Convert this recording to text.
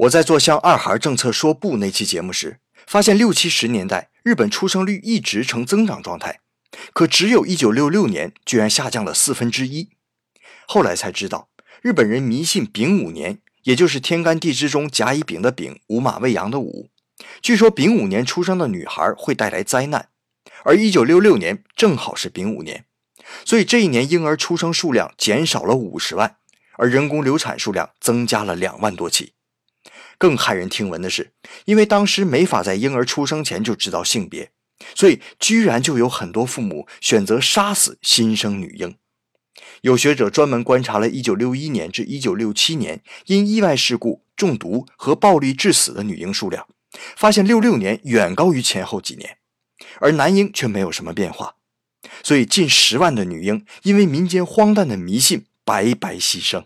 我在做向二孩政策说不那期节目时，发现六七十年代日本出生率一直呈增长状态，可只有一九六六年居然下降了四分之一。后来才知道，日本人迷信丙午年，也就是天干地支中甲乙丙的丙，午马未羊的午。据说丙午年出生的女孩会带来灾难，而一九六六年正好是丙午年，所以这一年婴儿出生数量减少了五十万，而人工流产数量增加了两万多起。更骇人听闻的是，因为当时没法在婴儿出生前就知道性别，所以居然就有很多父母选择杀死新生女婴。有学者专门观察了1961年至1967年因意外事故、中毒和暴力致死的女婴数量，发现66年远高于前后几年，而男婴却没有什么变化。所以近十万的女婴因为民间荒诞的迷信白白牺牲。